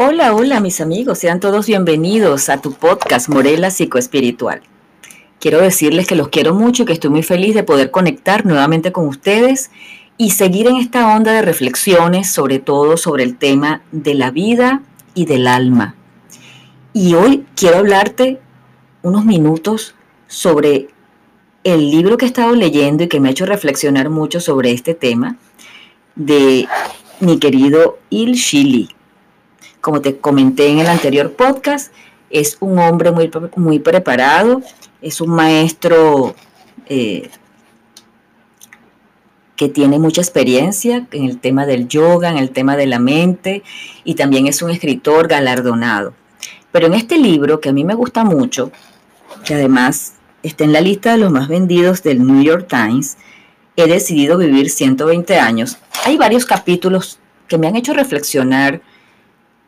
Hola, hola mis amigos, sean todos bienvenidos a tu podcast Morela Psicoespiritual. Quiero decirles que los quiero mucho y que estoy muy feliz de poder conectar nuevamente con ustedes y seguir en esta onda de reflexiones, sobre todo sobre el tema de la vida y del alma. Y hoy quiero hablarte unos minutos sobre el libro que he estado leyendo y que me ha hecho reflexionar mucho sobre este tema de mi querido Il Shili como te comenté en el anterior podcast, es un hombre muy, muy preparado, es un maestro eh, que tiene mucha experiencia en el tema del yoga, en el tema de la mente, y también es un escritor galardonado. Pero en este libro, que a mí me gusta mucho, que además está en la lista de los más vendidos del New York Times, He decidido vivir 120 años, hay varios capítulos que me han hecho reflexionar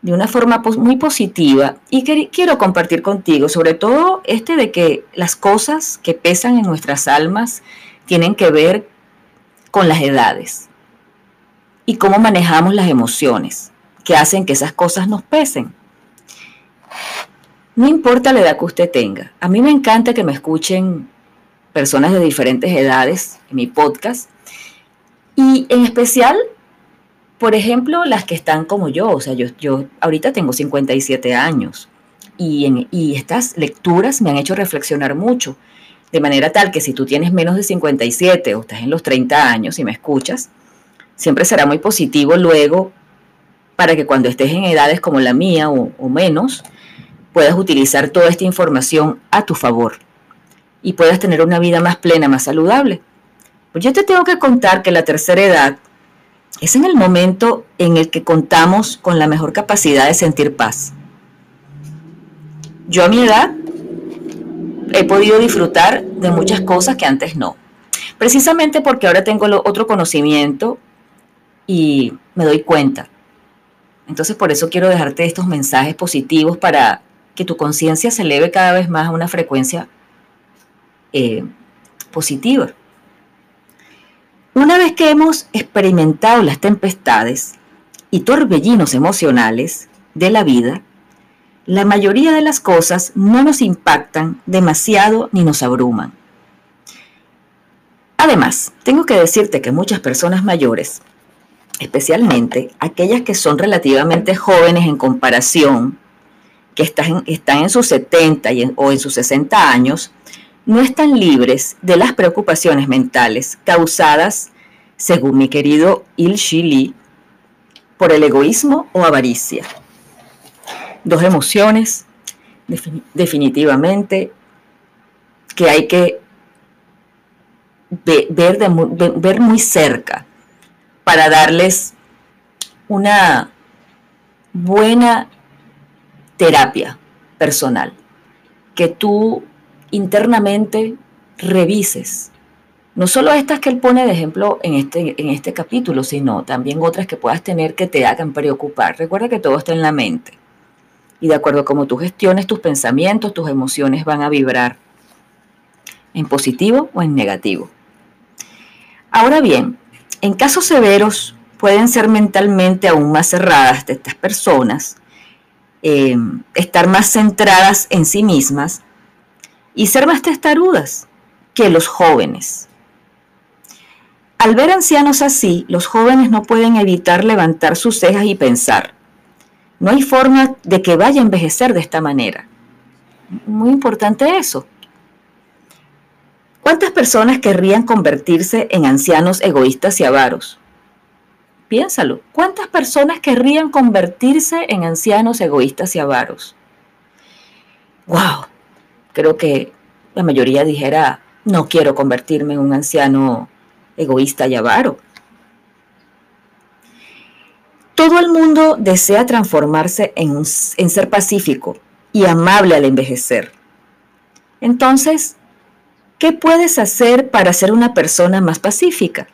de una forma muy positiva y quiero compartir contigo, sobre todo este de que las cosas que pesan en nuestras almas tienen que ver con las edades y cómo manejamos las emociones que hacen que esas cosas nos pesen. No importa la edad que usted tenga, a mí me encanta que me escuchen personas de diferentes edades en mi podcast y en especial por ejemplo, las que están como yo, o sea, yo, yo ahorita tengo 57 años y, y estas lecturas me han hecho reflexionar mucho, de manera tal que si tú tienes menos de 57 o estás en los 30 años y me escuchas, siempre será muy positivo luego para que cuando estés en edades como la mía o, o menos, puedas utilizar toda esta información a tu favor y puedas tener una vida más plena, más saludable. Pues yo te tengo que contar que la tercera edad es en el momento en el que contamos con la mejor capacidad de sentir paz. Yo a mi edad he podido disfrutar de muchas cosas que antes no. Precisamente porque ahora tengo otro conocimiento y me doy cuenta. Entonces por eso quiero dejarte estos mensajes positivos para que tu conciencia se eleve cada vez más a una frecuencia eh, positiva. Una vez que hemos experimentado las tempestades y torbellinos emocionales de la vida, la mayoría de las cosas no nos impactan demasiado ni nos abruman. Además, tengo que decirte que muchas personas mayores, especialmente aquellas que son relativamente jóvenes en comparación, que están, en sus 70 o en sus 60 años, no están libres de las preocupaciones mentales causadas, según mi querido Il Shili, por el egoísmo o avaricia. Dos emociones, definitivamente, que hay que ver, ver muy cerca para darles una buena terapia personal. Que tú internamente revises. No solo estas que él pone de ejemplo en este, en este capítulo, sino también otras que puedas tener que te hagan preocupar. Recuerda que todo está en la mente. Y de acuerdo a cómo tú gestiones tus pensamientos, tus emociones van a vibrar en positivo o en negativo. Ahora bien, en casos severos pueden ser mentalmente aún más cerradas de estas personas, eh, estar más centradas en sí mismas y ser más testarudas que los jóvenes. Al ver ancianos así, los jóvenes no pueden evitar levantar sus cejas y pensar, no hay forma de que vaya a envejecer de esta manera. Muy importante eso. ¿Cuántas personas querrían convertirse en ancianos egoístas y avaros? Piénsalo, ¿cuántas personas querrían convertirse en ancianos egoístas y avaros? ¡Wow! Creo que la mayoría dijera, no quiero convertirme en un anciano egoísta y avaro. Todo el mundo desea transformarse en, en ser pacífico y amable al envejecer. Entonces, ¿qué puedes hacer para ser una persona más pacífica?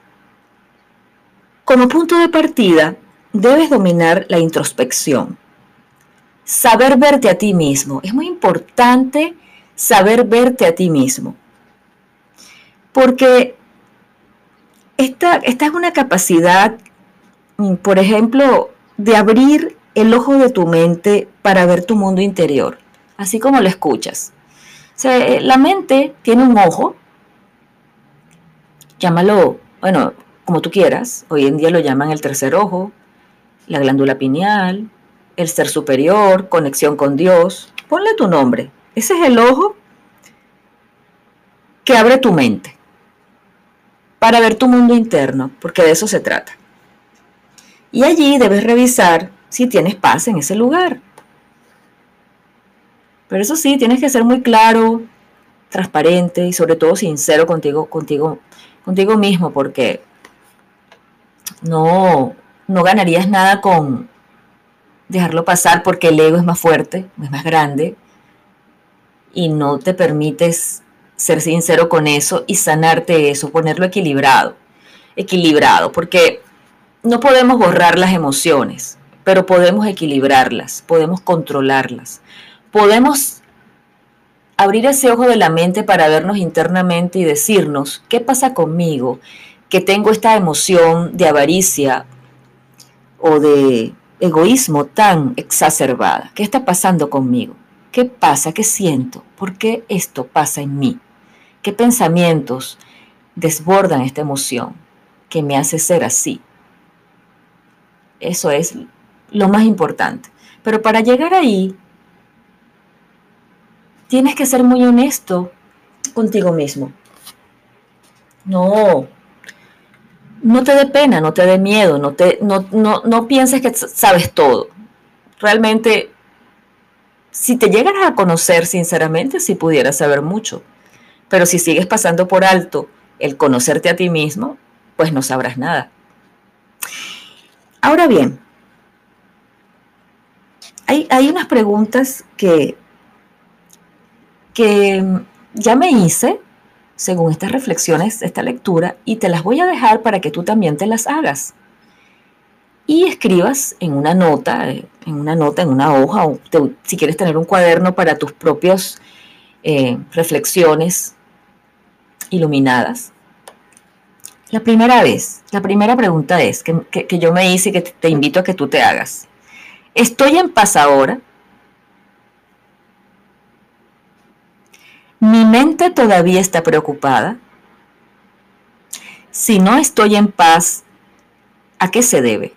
Como punto de partida, debes dominar la introspección. Saber verte a ti mismo. Es muy importante saber verte a ti mismo. Porque esta, esta es una capacidad, mm, por ejemplo, de abrir el ojo de tu mente para ver tu mundo interior, así como lo escuchas. Eh, la mente tiene un ojo, llámalo, bueno, como tú quieras, hoy en día lo llaman el tercer ojo, la glándula pineal, el ser superior, conexión con Dios, ponle tu nombre. Ese es el ojo que abre tu mente para ver tu mundo interno, porque de eso se trata. Y allí debes revisar si tienes paz en ese lugar. Pero eso sí, tienes que ser muy claro, transparente y sobre todo sincero contigo, contigo, contigo mismo, porque no, no ganarías nada con dejarlo pasar porque el ego es más fuerte, es más grande y no te permites ser sincero con eso y sanarte eso, ponerlo equilibrado, equilibrado, porque no podemos borrar las emociones, pero podemos equilibrarlas, podemos controlarlas, podemos abrir ese ojo de la mente para vernos internamente y decirnos, ¿qué pasa conmigo? Que tengo esta emoción de avaricia o de egoísmo tan exacerbada. ¿Qué está pasando conmigo? ¿Qué pasa? ¿Qué siento? ¿Por qué esto pasa en mí? ¿Qué pensamientos desbordan esta emoción que me hace ser así? Eso es lo más importante. Pero para llegar ahí, tienes que ser muy honesto contigo mismo. No, no te dé pena, no te dé miedo, no, te, no, no, no pienses que sabes todo. Realmente, si te llegaras a conocer sinceramente, sí pudieras saber mucho. Pero si sigues pasando por alto el conocerte a ti mismo, pues no sabrás nada. Ahora bien, hay, hay unas preguntas que, que ya me hice según estas reflexiones, esta lectura, y te las voy a dejar para que tú también te las hagas. Y escribas en una nota, en una nota, en una hoja, o si quieres tener un cuaderno para tus propias eh, reflexiones iluminadas. La primera vez, la primera pregunta es que, que yo me hice y que te invito a que tú te hagas. ¿Estoy en paz ahora? ¿Mi mente todavía está preocupada? Si no estoy en paz, ¿a qué se debe?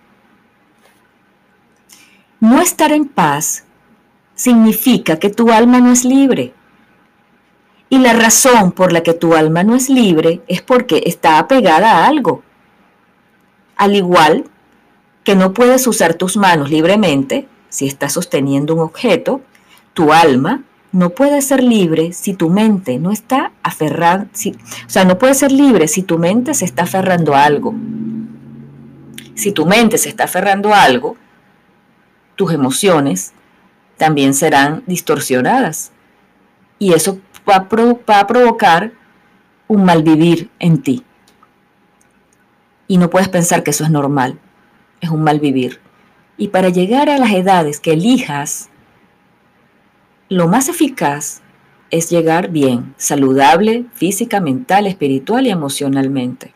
No estar en paz significa que tu alma no es libre. Y la razón por la que tu alma no es libre es porque está apegada a algo. Al igual que no puedes usar tus manos libremente si estás sosteniendo un objeto, tu alma no puede ser libre si tu mente no está aferrada, o sea, no puede ser libre si tu mente se está aferrando a algo. Si tu mente se está aferrando a algo, tus emociones también serán distorsionadas. Y eso va a, provocar un malvivir en ti. Y no puedes pensar que eso es normal, es un malvivir. Y para llegar a las edades que elijas lo más eficaz es llegar bien, saludable, física, mental, espiritual y emocionalmente.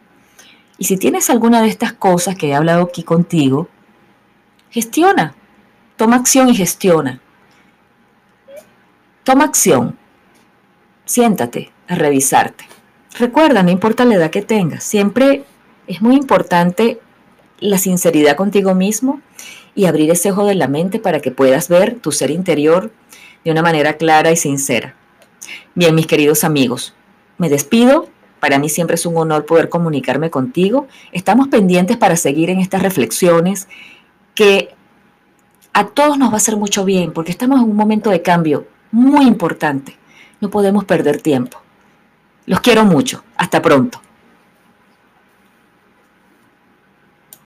Y si tienes alguna de estas cosas que he hablado aquí contigo, gestiona, toma acción y gestiona. Toma acción, siéntate a revisarte. Recuerda, no importa la edad que tengas, siempre es muy importante la sinceridad contigo mismo y abrir ese ojo de la mente para que puedas ver tu ser interior de una manera clara y sincera. Bien, mis queridos amigos, me despido. Para mí siempre es un honor poder comunicarme contigo. Estamos pendientes para seguir en estas reflexiones que a todos nos va a hacer mucho bien porque estamos en un momento de cambio muy importante. No podemos perder tiempo. Los quiero mucho. Hasta pronto.